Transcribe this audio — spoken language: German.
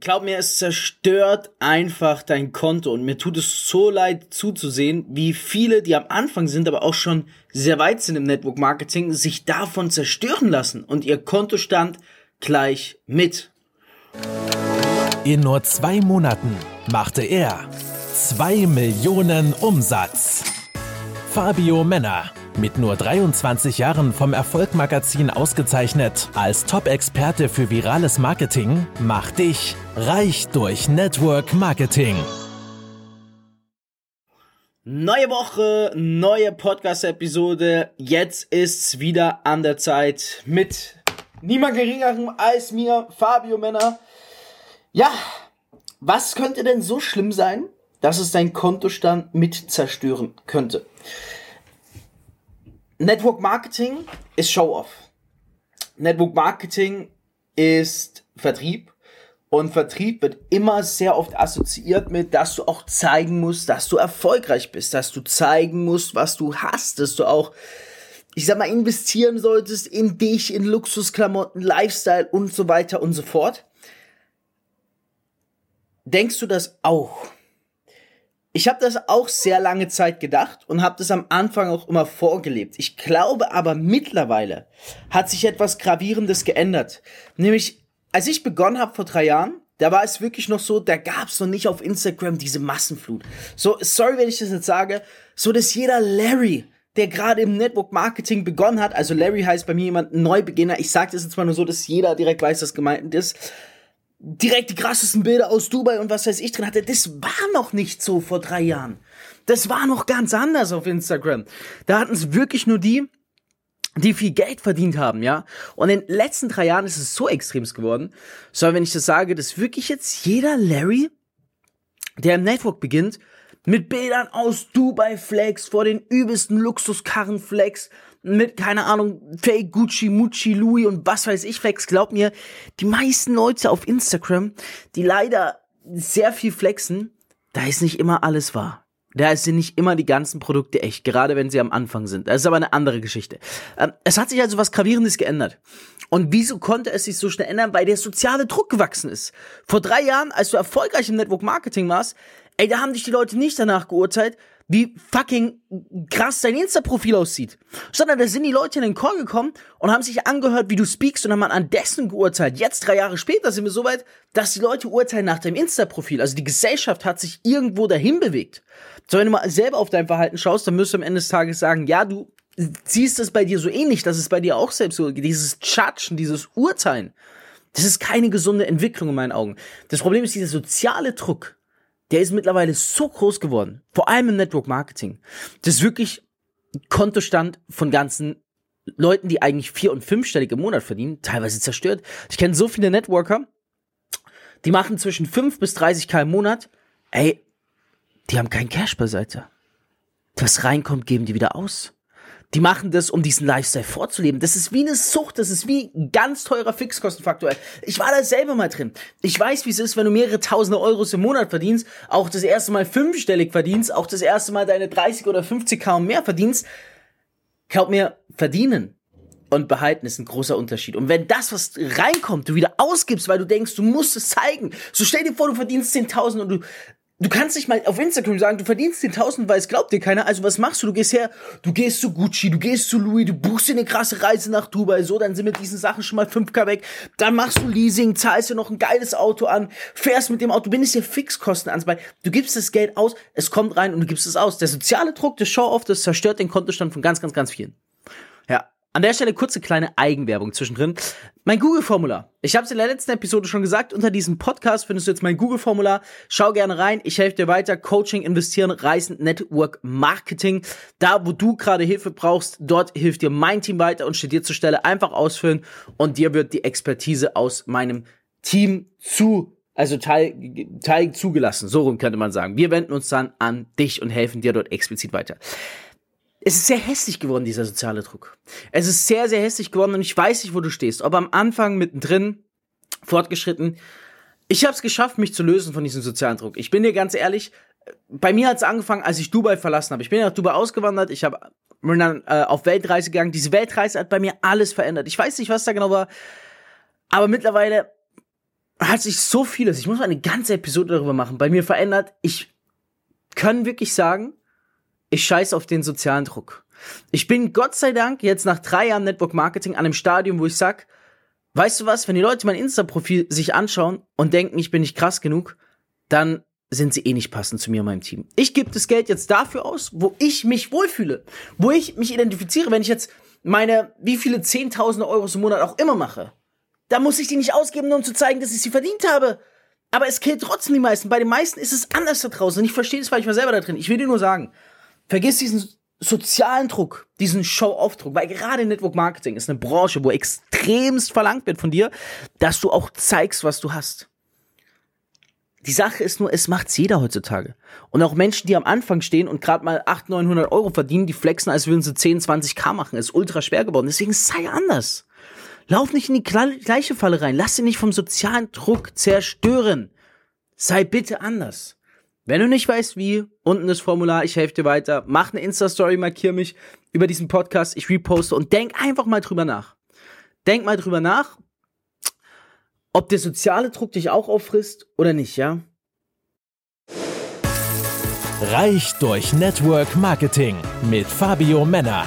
Glaub mir, es zerstört einfach dein Konto und mir tut es so leid zuzusehen, wie viele, die am Anfang sind, aber auch schon sehr weit sind im Network Marketing, sich davon zerstören lassen und ihr Kontostand gleich mit. In nur zwei Monaten machte er zwei Millionen Umsatz. Fabio Männer mit nur 23 Jahren vom Erfolgmagazin ausgezeichnet als Top-Experte für virales Marketing, macht dich reich durch Network Marketing. Neue Woche, neue Podcast-Episode. Jetzt ist's wieder an der Zeit mit niemand geringerem als mir, Fabio Männer. Ja, was könnte denn so schlimm sein, dass es dein Kontostand mit zerstören könnte? Network Marketing ist Show-off. Network Marketing ist Vertrieb. Und Vertrieb wird immer sehr oft assoziiert mit, dass du auch zeigen musst, dass du erfolgreich bist, dass du zeigen musst, was du hast, dass du auch, ich sag mal, investieren solltest in dich, in Luxusklamotten, Lifestyle und so weiter und so fort. Denkst du das auch? Ich habe das auch sehr lange Zeit gedacht und habe das am Anfang auch immer vorgelebt. Ich glaube aber mittlerweile hat sich etwas Gravierendes geändert. Nämlich, als ich begonnen habe vor drei Jahren, da war es wirklich noch so, da gab es noch nicht auf Instagram diese Massenflut. So, sorry, wenn ich das jetzt sage, so dass jeder Larry, der gerade im Network Marketing begonnen hat, also Larry heißt bei mir jemand Neubeginner, ich sage das jetzt mal nur so, dass jeder direkt weiß, was gemeint ist, direkt die krassesten Bilder aus Dubai und was weiß ich drin hatte. Das war noch nicht so vor drei Jahren. Das war noch ganz anders auf Instagram. Da hatten es wirklich nur die, die viel Geld verdient haben, ja. Und in den letzten drei Jahren ist es so extremst geworden. So, wenn ich das sage, dass wirklich jetzt jeder Larry, der im Network beginnt, mit Bildern aus Dubai Flex, vor den übelsten Luxuskarren Flex, mit, keine Ahnung, Fake Gucci, Mucci, Louis und was weiß ich Flex. Glaubt mir, die meisten Leute auf Instagram, die leider sehr viel flexen, da ist nicht immer alles wahr. Da sind nicht immer die ganzen Produkte echt, gerade wenn sie am Anfang sind. Das ist aber eine andere Geschichte. Ähm, es hat sich also was Gravierendes geändert. Und wieso konnte es sich so schnell ändern? Weil der soziale Druck gewachsen ist. Vor drei Jahren, als du erfolgreich im Network Marketing warst, ey, da haben dich die Leute nicht danach geurteilt, wie fucking krass dein Insta-Profil aussieht. Sondern da sind die Leute in den Call gekommen und haben sich angehört, wie du speakst und haben an dessen geurteilt. Jetzt, drei Jahre später, sind wir so weit, dass die Leute urteilen nach deinem Insta-Profil. Also die Gesellschaft hat sich irgendwo dahin bewegt. So, wenn du mal selber auf dein Verhalten schaust, dann wirst du am Ende des Tages sagen, ja, du siehst es bei dir so ähnlich, dass es bei dir auch selbst so, dieses Judgen, dieses Urteilen. Das ist keine gesunde Entwicklung in meinen Augen. Das Problem ist dieser soziale Druck der ist mittlerweile so groß geworden, vor allem im Network Marketing, das ist wirklich Kontostand von ganzen Leuten, die eigentlich vier- und fünfstellig im Monat verdienen, teilweise zerstört. Ich kenne so viele Networker, die machen zwischen 5 bis 30k im Monat, ey, die haben kein Cash beiseite. Was reinkommt, geben die wieder aus. Die machen das, um diesen Lifestyle vorzuleben. Das ist wie eine Sucht, das ist wie ein ganz teurer Fixkostenfaktor. Ich war da selber mal drin. Ich weiß, wie es ist, wenn du mehrere tausende Euros im Monat verdienst, auch das erste Mal fünfstellig verdienst, auch das erste Mal deine 30 oder 50k und mehr verdienst. Glaub mir, verdienen und behalten ist ein großer Unterschied. Und wenn das, was reinkommt, du wieder ausgibst, weil du denkst, du musst es zeigen. So stell dir vor, du verdienst 10.000 und du Du kannst nicht mal auf Instagram sagen, du verdienst 10.000, weil es glaubt dir keiner. Also was machst du? Du gehst her, du gehst zu Gucci, du gehst zu Louis, du buchst dir eine krasse Reise nach Dubai. So, dann sind mit diesen Sachen schon mal 5k weg. Dann machst du Leasing, zahlst dir noch ein geiles Auto an, fährst mit dem Auto, bindest dir Fixkosten ans Bein. Du gibst das Geld aus, es kommt rein und du gibst es aus. Der soziale Druck, das Show-off, das zerstört den Kontostand von ganz, ganz, ganz vielen. Ja, an der Stelle kurze kleine Eigenwerbung zwischendrin. Mein Google-Formular. Ich habe es in der letzten Episode schon gesagt. Unter diesem Podcast findest du jetzt mein Google-Formular. Schau gerne rein. Ich helfe dir weiter. Coaching, Investieren, Reisen, Network, Marketing. Da, wo du gerade Hilfe brauchst, dort hilft dir mein Team weiter und steht dir zur Stelle. Einfach ausfüllen und dir wird die Expertise aus meinem Team zu also teil, teil zugelassen, so rum könnte man sagen. Wir wenden uns dann an dich und helfen dir dort explizit weiter es ist sehr hässlich geworden, dieser soziale Druck. Es ist sehr, sehr hässlich geworden und ich weiß nicht, wo du stehst. Ob am Anfang, mittendrin, fortgeschritten. Ich habe es geschafft, mich zu lösen von diesem sozialen Druck. Ich bin dir ganz ehrlich, bei mir hat es angefangen, als ich Dubai verlassen habe. Ich bin nach Dubai ausgewandert, ich habe dann äh, auf Weltreise gegangen. Diese Weltreise hat bei mir alles verändert. Ich weiß nicht, was da genau war, aber mittlerweile hat sich so vieles, ich muss mal eine ganze Episode darüber machen, bei mir verändert. Ich kann wirklich sagen, ich scheiße auf den sozialen Druck. Ich bin Gott sei Dank jetzt nach drei Jahren Network Marketing an einem Stadium, wo ich sag, weißt du was, wenn die Leute mein Insta-Profil sich anschauen und denken, ich bin nicht krass genug, dann sind sie eh nicht passend zu mir und meinem Team. Ich gebe das Geld jetzt dafür aus, wo ich mich wohlfühle, wo ich mich identifiziere. Wenn ich jetzt meine, wie viele Zehntausende Euros im Monat auch immer mache, da muss ich die nicht ausgeben, nur um zu zeigen, dass ich sie verdient habe. Aber es killt trotzdem die meisten. Bei den meisten ist es anders da draußen. Und ich verstehe das, weil ich war selber da drin. Ich will dir nur sagen, vergiss diesen sozialen Druck, diesen Show-Off-Druck, weil gerade Network Marketing ist eine Branche, wo extremst verlangt wird von dir, dass du auch zeigst, was du hast. Die Sache ist nur, es macht's jeder heutzutage. Und auch Menschen, die am Anfang stehen und gerade mal 800, 900 Euro verdienen, die flexen, als würden sie 10, 20k machen, ist ultra schwer geworden. Deswegen sei anders. Lauf nicht in die gleiche Falle rein. Lass dich nicht vom sozialen Druck zerstören. Sei bitte anders. Wenn du nicht weißt wie, unten das Formular, ich helfe dir weiter. Mach eine Insta-Story, markier mich über diesen Podcast, ich reposte und denk einfach mal drüber nach. Denk mal drüber nach, ob der soziale Druck dich auch auffrisst oder nicht, ja? Reich durch Network Marketing mit Fabio Männer.